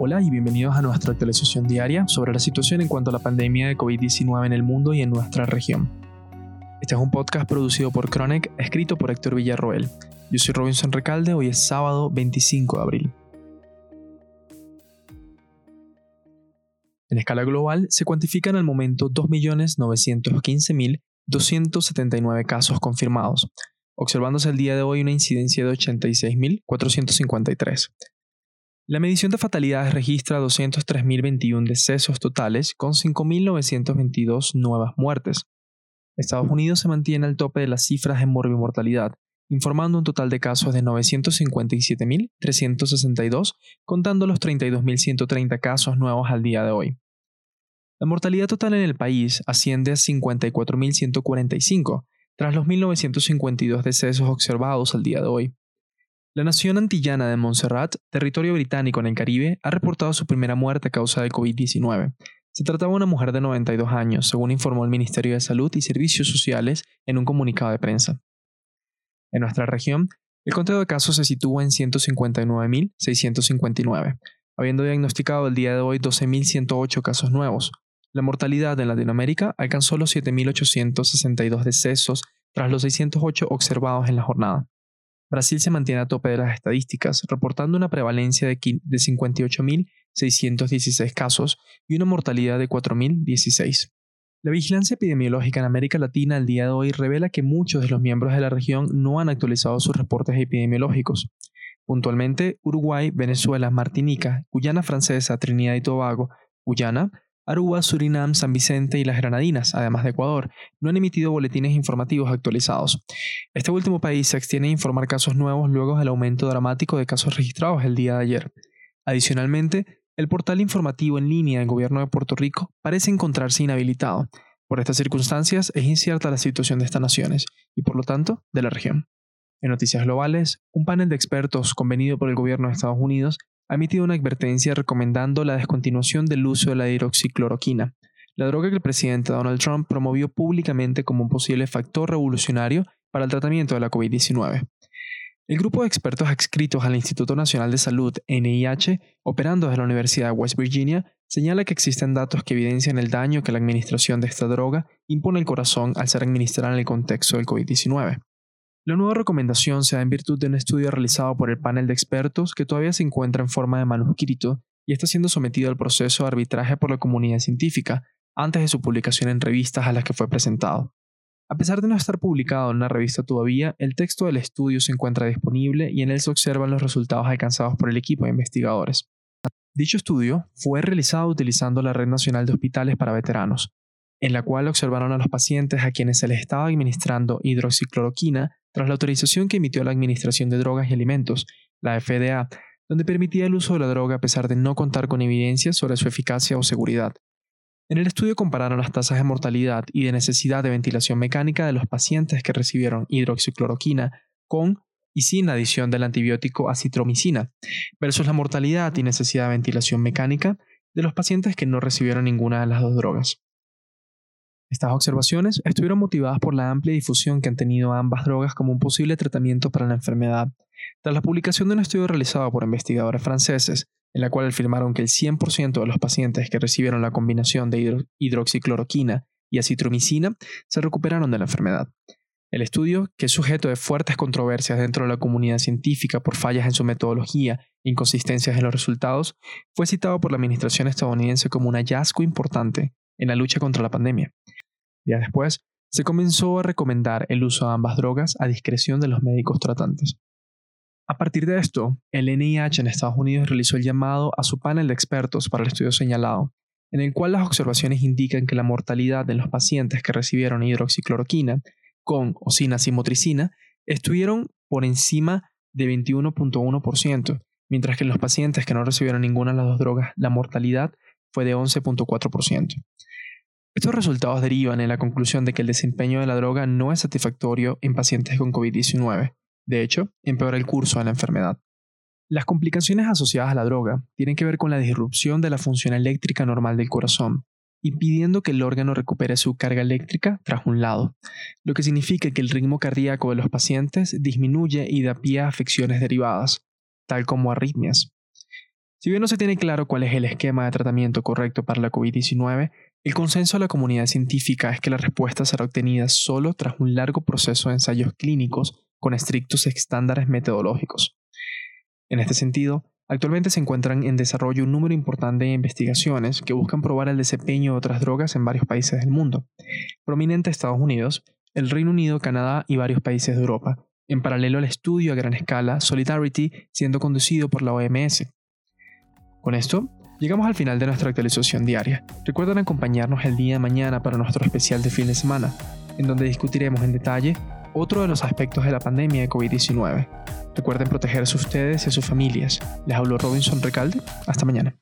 Hola y bienvenidos a nuestra actualización diaria sobre la situación en cuanto a la pandemia de COVID-19 en el mundo y en nuestra región. Este es un podcast producido por Chronic, escrito por Héctor Villarroel. Yo soy Robinson Recalde, hoy es sábado 25 de abril. En escala global se cuantifican al momento 2.915.279 casos confirmados, observándose el día de hoy una incidencia de 86.453. La medición de fatalidades registra 203.021 decesos totales con 5.922 nuevas muertes. Estados Unidos se mantiene al tope de las cifras de morbimortalidad, informando un total de casos de 957.362, contando los 32.130 casos nuevos al día de hoy. La mortalidad total en el país asciende a 54.145, tras los 1.952 decesos observados al día de hoy. La nación antillana de Montserrat, territorio británico en el Caribe, ha reportado su primera muerte a causa de COVID-19. Se trataba de una mujer de 92 años, según informó el Ministerio de Salud y Servicios Sociales en un comunicado de prensa. En nuestra región, el conteo de casos se sitúa en 159.659, habiendo diagnosticado el día de hoy 12.108 casos nuevos. La mortalidad en Latinoamérica alcanzó los 7.862 decesos tras los 608 observados en la jornada. Brasil se mantiene a tope de las estadísticas, reportando una prevalencia de 58.616 casos y una mortalidad de 4.016. La vigilancia epidemiológica en América Latina al día de hoy revela que muchos de los miembros de la región no han actualizado sus reportes epidemiológicos. Puntualmente, Uruguay, Venezuela, Martinica, Guyana Francesa, Trinidad y Tobago, Guyana, Aruba, Surinam, San Vicente y las Granadinas, además de Ecuador, no han emitido boletines informativos actualizados. Este último país se extiende a informar casos nuevos luego del aumento dramático de casos registrados el día de ayer. Adicionalmente, el portal informativo en línea del gobierno de Puerto Rico parece encontrarse inhabilitado. Por estas circunstancias es incierta la situación de estas naciones y por lo tanto de la región. En noticias globales, un panel de expertos convenido por el gobierno de Estados Unidos ha emitido una advertencia recomendando la descontinuación del uso de la hidroxicloroquina, la droga que el presidente Donald Trump promovió públicamente como un posible factor revolucionario para el tratamiento de la COVID-19. El grupo de expertos adscritos al Instituto Nacional de Salud, NIH, operando desde la Universidad de West Virginia, señala que existen datos que evidencian el daño que la administración de esta droga impone al corazón al ser administrada en el contexto del COVID-19. La nueva recomendación se da en virtud de un estudio realizado por el panel de expertos que todavía se encuentra en forma de manuscrito y está siendo sometido al proceso de arbitraje por la comunidad científica antes de su publicación en revistas a las que fue presentado. A pesar de no estar publicado en una revista todavía, el texto del estudio se encuentra disponible y en él se observan los resultados alcanzados por el equipo de investigadores. Dicho estudio fue realizado utilizando la Red Nacional de Hospitales para Veteranos, en la cual observaron a los pacientes a quienes se les estaba administrando hidroxicloroquina tras la autorización que emitió la Administración de Drogas y Alimentos, la FDA, donde permitía el uso de la droga a pesar de no contar con evidencias sobre su eficacia o seguridad. En el estudio compararon las tasas de mortalidad y de necesidad de ventilación mecánica de los pacientes que recibieron hidroxicloroquina con y sin adición del antibiótico acitromicina, versus la mortalidad y necesidad de ventilación mecánica de los pacientes que no recibieron ninguna de las dos drogas. Estas observaciones estuvieron motivadas por la amplia difusión que han tenido ambas drogas como un posible tratamiento para la enfermedad. Tras la publicación de un estudio realizado por investigadores franceses, en la cual afirmaron que el 100% de los pacientes que recibieron la combinación de hidroxicloroquina y acitromicina se recuperaron de la enfermedad. El estudio, que es sujeto de fuertes controversias dentro de la comunidad científica por fallas en su metodología e inconsistencias en los resultados, fue citado por la administración estadounidense como un hallazgo importante en la lucha contra la pandemia. Días después, se comenzó a recomendar el uso de ambas drogas a discreción de los médicos tratantes. A partir de esto, el NIH en Estados Unidos realizó el llamado a su panel de expertos para el estudio señalado, en el cual las observaciones indican que la mortalidad de los pacientes que recibieron hidroxicloroquina con o sin acimotricina estuvieron por encima de 21.1%, mientras que en los pacientes que no recibieron ninguna de las dos drogas la mortalidad fue de 11.4%. Estos resultados derivan en la conclusión de que el desempeño de la droga no es satisfactorio en pacientes con COVID-19. De hecho, empeora el curso de la enfermedad. Las complicaciones asociadas a la droga tienen que ver con la disrupción de la función eléctrica normal del corazón, impidiendo que el órgano recupere su carga eléctrica tras un lado, lo que significa que el ritmo cardíaco de los pacientes disminuye y da pie a afecciones derivadas, tal como arritmias. Si bien no se tiene claro cuál es el esquema de tratamiento correcto para la COVID-19, el consenso de la comunidad científica es que la respuesta será obtenida solo tras un largo proceso de ensayos clínicos con estrictos estándares metodológicos. En este sentido, actualmente se encuentran en desarrollo un número importante de investigaciones que buscan probar el desempeño de otras drogas en varios países del mundo, prominente Estados Unidos, el Reino Unido, Canadá y varios países de Europa, en paralelo al estudio a gran escala Solidarity siendo conducido por la OMS. Con esto, llegamos al final de nuestra actualización diaria. Recuerden acompañarnos el día de mañana para nuestro especial de fin de semana, en donde discutiremos en detalle otro de los aspectos de la pandemia de COVID-19. Recuerden protegerse ustedes y a sus familias. Les habló Robinson Recalde. Hasta mañana.